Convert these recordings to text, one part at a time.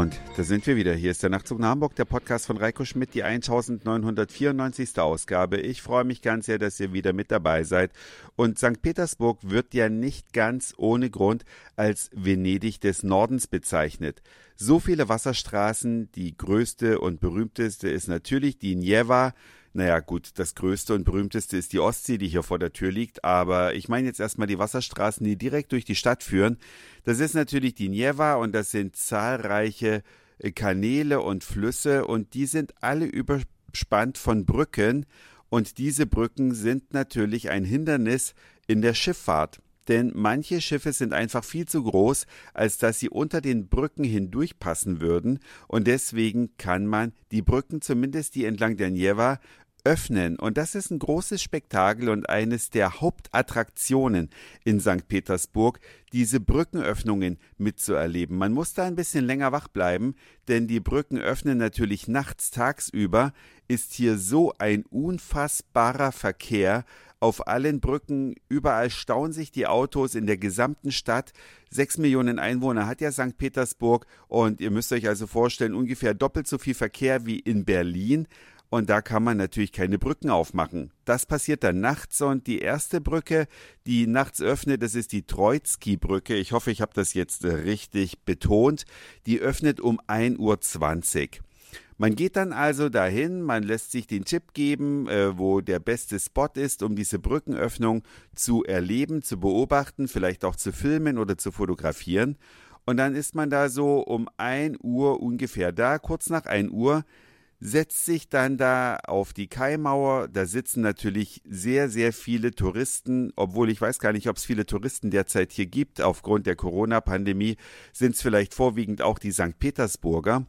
Und da sind wir wieder. Hier ist der Nachtzug nach Hamburg, der Podcast von Reiko Schmidt, die 1994. Ausgabe. Ich freue mich ganz sehr, dass ihr wieder mit dabei seid. Und St. Petersburg wird ja nicht ganz ohne Grund als Venedig des Nordens bezeichnet. So viele Wasserstraßen, die größte und berühmteste ist natürlich die Njeva, naja, gut, das größte und berühmteste ist die Ostsee, die hier vor der Tür liegt, aber ich meine jetzt erstmal die Wasserstraßen, die direkt durch die Stadt führen. Das ist natürlich die Nieva und das sind zahlreiche äh, Kanäle und Flüsse und die sind alle überspannt von Brücken. Und diese Brücken sind natürlich ein Hindernis in der Schifffahrt denn manche Schiffe sind einfach viel zu groß, als dass sie unter den Brücken hindurchpassen würden, und deswegen kann man die Brücken, zumindest die entlang der Nieva, öffnen. Und das ist ein großes Spektakel und eines der Hauptattraktionen in St. Petersburg, diese Brückenöffnungen mitzuerleben. Man muss da ein bisschen länger wach bleiben, denn die Brücken öffnen natürlich nachts tagsüber, ist hier so ein unfassbarer Verkehr auf allen Brücken, überall stauen sich die Autos in der gesamten Stadt. Sechs Millionen Einwohner hat ja St. Petersburg und ihr müsst euch also vorstellen, ungefähr doppelt so viel Verkehr wie in Berlin. Und da kann man natürlich keine Brücken aufmachen. Das passiert dann nachts und die erste Brücke, die nachts öffnet, das ist die Troitsky-Brücke. Ich hoffe, ich habe das jetzt richtig betont. Die öffnet um 1.20 Uhr. Man geht dann also dahin, man lässt sich den Tipp geben, äh, wo der beste Spot ist, um diese Brückenöffnung zu erleben, zu beobachten, vielleicht auch zu filmen oder zu fotografieren. Und dann ist man da so um 1 Uhr ungefähr da, kurz nach 1 Uhr setzt sich dann da auf die Kaimauer. Da sitzen natürlich sehr, sehr viele Touristen, obwohl ich weiß gar nicht, ob es viele Touristen derzeit hier gibt. Aufgrund der Corona-Pandemie sind es vielleicht vorwiegend auch die St. Petersburger.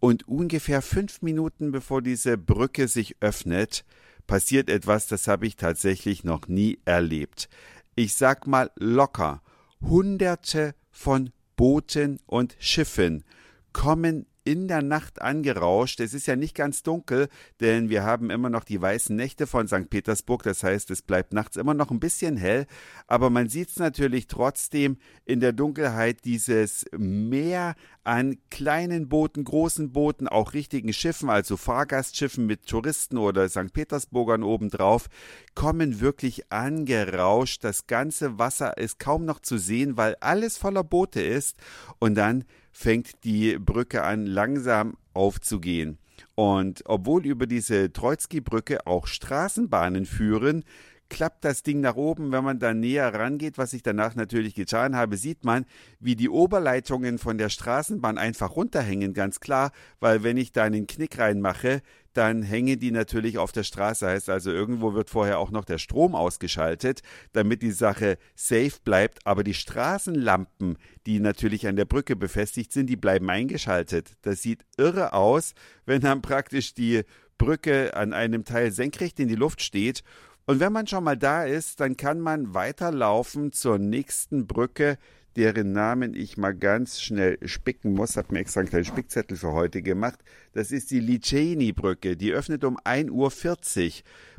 Und ungefähr fünf Minuten bevor diese Brücke sich öffnet, passiert etwas, das habe ich tatsächlich noch nie erlebt. Ich sag mal locker, hunderte von Booten und Schiffen kommen in der Nacht angerauscht. Es ist ja nicht ganz dunkel, denn wir haben immer noch die weißen Nächte von St. Petersburg. Das heißt, es bleibt nachts immer noch ein bisschen hell. Aber man sieht es natürlich trotzdem in der Dunkelheit dieses Meer an kleinen Booten, großen Booten, auch richtigen Schiffen, also Fahrgastschiffen mit Touristen oder St. Petersburgern obendrauf, kommen wirklich angerauscht. Das ganze Wasser ist kaum noch zu sehen, weil alles voller Boote ist. Und dann fängt die Brücke an langsam aufzugehen. Und obwohl über diese Troitsky-Brücke auch Straßenbahnen führen, klappt das Ding nach oben. Wenn man da näher rangeht, was ich danach natürlich getan habe, sieht man, wie die Oberleitungen von der Straßenbahn einfach runterhängen, ganz klar, weil wenn ich da einen Knick reinmache, dann hängen die natürlich auf der Straße. Heißt also, irgendwo wird vorher auch noch der Strom ausgeschaltet, damit die Sache safe bleibt. Aber die Straßenlampen, die natürlich an der Brücke befestigt sind, die bleiben eingeschaltet. Das sieht irre aus, wenn dann praktisch die Brücke an einem Teil senkrecht in die Luft steht. Und wenn man schon mal da ist, dann kann man weiterlaufen zur nächsten Brücke, deren Namen ich mal ganz schnell spicken muss. Hab mir extra einen kleinen Spickzettel für heute gemacht. Das ist die Liceni-Brücke. Die öffnet um 1.40 Uhr.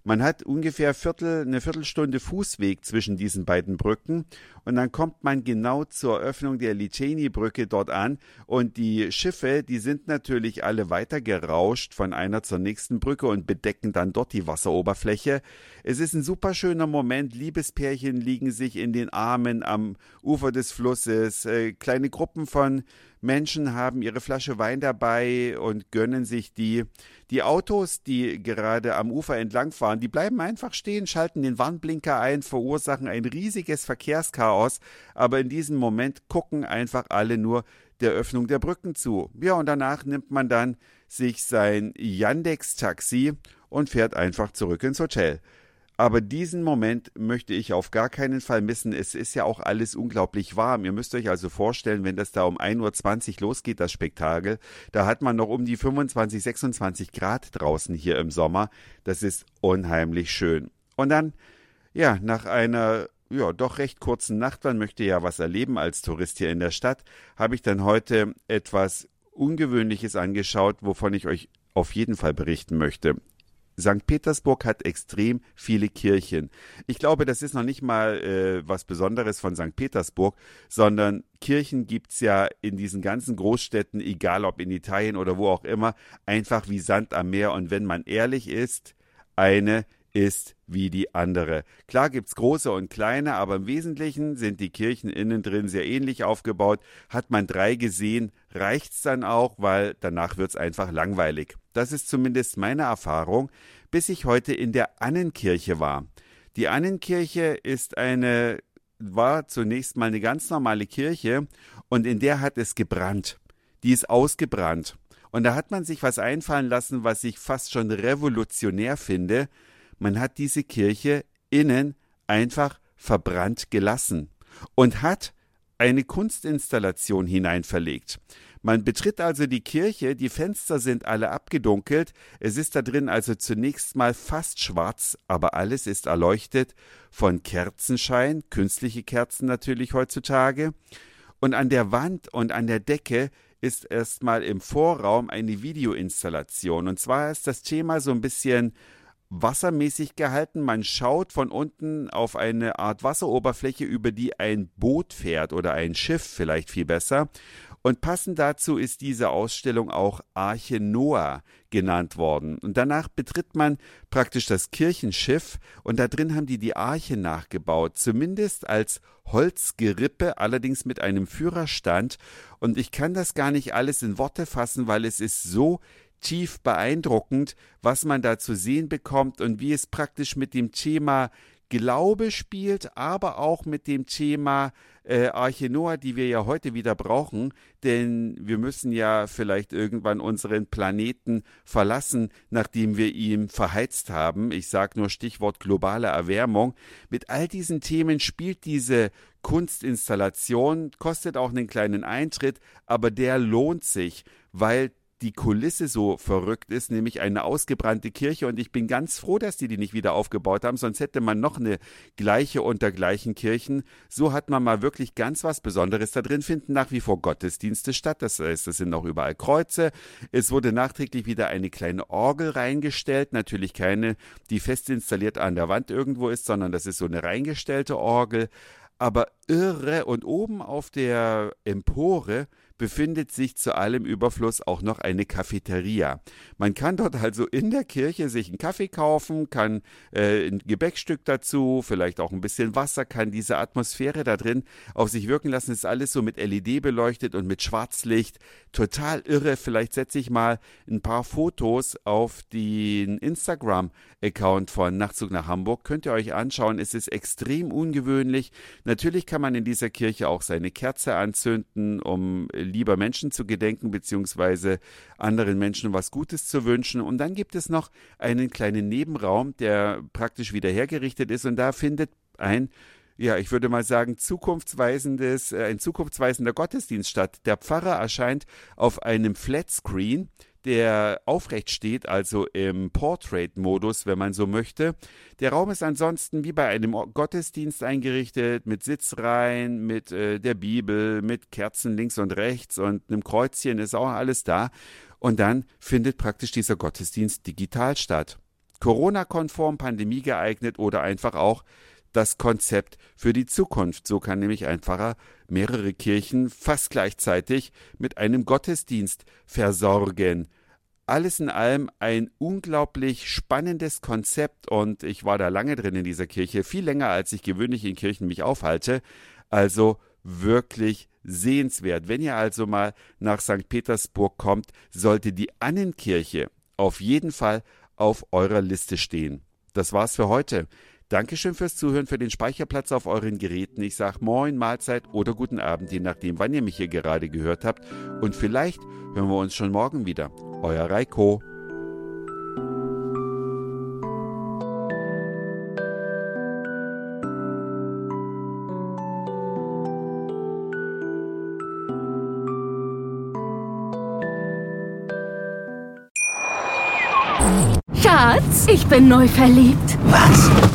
Man hat ungefähr Viertel, eine Viertelstunde Fußweg zwischen diesen beiden Brücken und dann kommt man genau zur Öffnung der Liceni-Brücke dort an und die Schiffe, die sind natürlich alle weiter gerauscht von einer zur nächsten Brücke und bedecken dann dort die Wasseroberfläche. Es ist ein super schöner Moment. Liebespärchen liegen sich in den Armen am Ufer des Flusses. Äh, kleine Gruppen von Menschen haben ihre Flasche Wein dabei und gönnen sich die. Die Autos, die gerade am Ufer entlang fahren, die bleiben einfach stehen, schalten den Warnblinker ein, verursachen ein riesiges Verkehrschaos, aber in diesem Moment gucken einfach alle nur der Öffnung der Brücken zu. Ja, und danach nimmt man dann sich sein Yandex-Taxi und fährt einfach zurück ins Hotel. Aber diesen Moment möchte ich auf gar keinen Fall missen. Es ist ja auch alles unglaublich warm. Ihr müsst euch also vorstellen, wenn das da um 1.20 Uhr losgeht, das Spektakel, da hat man noch um die 25, 26 Grad draußen hier im Sommer. Das ist unheimlich schön. Und dann, ja, nach einer ja, doch recht kurzen Nacht, man möchte ja was erleben als Tourist hier in der Stadt, habe ich dann heute etwas Ungewöhnliches angeschaut, wovon ich euch auf jeden Fall berichten möchte. St. Petersburg hat extrem viele Kirchen. Ich glaube, das ist noch nicht mal äh, was Besonderes von St. Petersburg, sondern Kirchen gibt's ja in diesen ganzen Großstädten, egal ob in Italien oder wo auch immer, einfach wie Sand am Meer. Und wenn man ehrlich ist, eine ist wie die andere. Klar gibt's große und kleine, aber im Wesentlichen sind die Kirchen innen drin sehr ähnlich aufgebaut. Hat man drei gesehen, reicht's dann auch, weil danach wird's einfach langweilig. Das ist zumindest meine Erfahrung, bis ich heute in der Annenkirche war. Die Annenkirche ist eine, war zunächst mal eine ganz normale Kirche und in der hat es gebrannt. Die ist ausgebrannt. Und da hat man sich was einfallen lassen, was ich fast schon revolutionär finde. Man hat diese Kirche innen einfach verbrannt gelassen und hat eine Kunstinstallation hineinverlegt. Man betritt also die Kirche, die Fenster sind alle abgedunkelt, es ist da drin also zunächst mal fast schwarz, aber alles ist erleuchtet von Kerzenschein, künstliche Kerzen natürlich heutzutage, und an der Wand und an der Decke ist erstmal im Vorraum eine Videoinstallation. Und zwar ist das Thema so ein bisschen wassermäßig gehalten. Man schaut von unten auf eine Art Wasseroberfläche, über die ein Boot fährt oder ein Schiff vielleicht viel besser. Und passend dazu ist diese Ausstellung auch Arche Noah genannt worden. Und danach betritt man praktisch das Kirchenschiff und da drin haben die die Arche nachgebaut, zumindest als Holzgerippe, allerdings mit einem Führerstand. Und ich kann das gar nicht alles in Worte fassen, weil es ist so tief beeindruckend, was man da zu sehen bekommt und wie es praktisch mit dem Thema Glaube spielt, aber auch mit dem Thema äh, Arche Noah, die wir ja heute wieder brauchen, denn wir müssen ja vielleicht irgendwann unseren Planeten verlassen, nachdem wir ihn verheizt haben. Ich sage nur Stichwort globale Erwärmung. Mit all diesen Themen spielt diese Kunstinstallation, kostet auch einen kleinen Eintritt, aber der lohnt sich, weil die Kulisse so verrückt ist, nämlich eine ausgebrannte Kirche. Und ich bin ganz froh, dass die die nicht wieder aufgebaut haben, sonst hätte man noch eine gleiche unter gleichen Kirchen. So hat man mal wirklich ganz was Besonderes da drin. Finden nach wie vor Gottesdienste statt. Das heißt, es sind noch überall Kreuze. Es wurde nachträglich wieder eine kleine Orgel reingestellt. Natürlich keine, die fest installiert an der Wand irgendwo ist, sondern das ist so eine reingestellte Orgel. Aber irre. Und oben auf der Empore befindet sich zu allem Überfluss auch noch eine Cafeteria. Man kann dort also in der Kirche sich einen Kaffee kaufen, kann äh, ein Gebäckstück dazu, vielleicht auch ein bisschen Wasser, kann diese Atmosphäre da drin auf sich wirken lassen. Es ist alles so mit LED beleuchtet und mit Schwarzlicht. Total irre. Vielleicht setze ich mal ein paar Fotos auf den Instagram-Account von Nachtzug nach Hamburg. Könnt ihr euch anschauen. Es ist extrem ungewöhnlich. Natürlich kann man in dieser Kirche auch seine Kerze anzünden, um lieber Menschen zu gedenken, beziehungsweise anderen Menschen was Gutes zu wünschen. Und dann gibt es noch einen kleinen Nebenraum, der praktisch wieder hergerichtet ist und da findet ein ja, ich würde mal sagen, zukunftsweisendes, äh, ein zukunftsweisender Gottesdienst statt. Der Pfarrer erscheint auf einem Flatscreen der aufrecht steht, also im Portrait-Modus, wenn man so möchte. Der Raum ist ansonsten wie bei einem Gottesdienst eingerichtet, mit Sitzreihen, mit äh, der Bibel, mit Kerzen links und rechts und einem Kreuzchen ist auch alles da. Und dann findet praktisch dieser Gottesdienst digital statt. Corona-konform, Pandemie geeignet oder einfach auch das Konzept für die Zukunft. So kann nämlich einfacher mehrere Kirchen fast gleichzeitig mit einem Gottesdienst versorgen. Alles in allem ein unglaublich spannendes Konzept und ich war da lange drin in dieser Kirche, viel länger als ich gewöhnlich in Kirchen mich aufhalte. Also wirklich sehenswert. Wenn ihr also mal nach St. Petersburg kommt, sollte die Annenkirche auf jeden Fall auf eurer Liste stehen. Das war's für heute. Dankeschön fürs Zuhören, für den Speicherplatz auf euren Geräten. Ich sage Moin, Mahlzeit oder guten Abend, je nachdem, wann ihr mich hier gerade gehört habt. Und vielleicht hören wir uns schon morgen wieder. Euer Reiko. Schatz, ich bin neu verliebt. Was?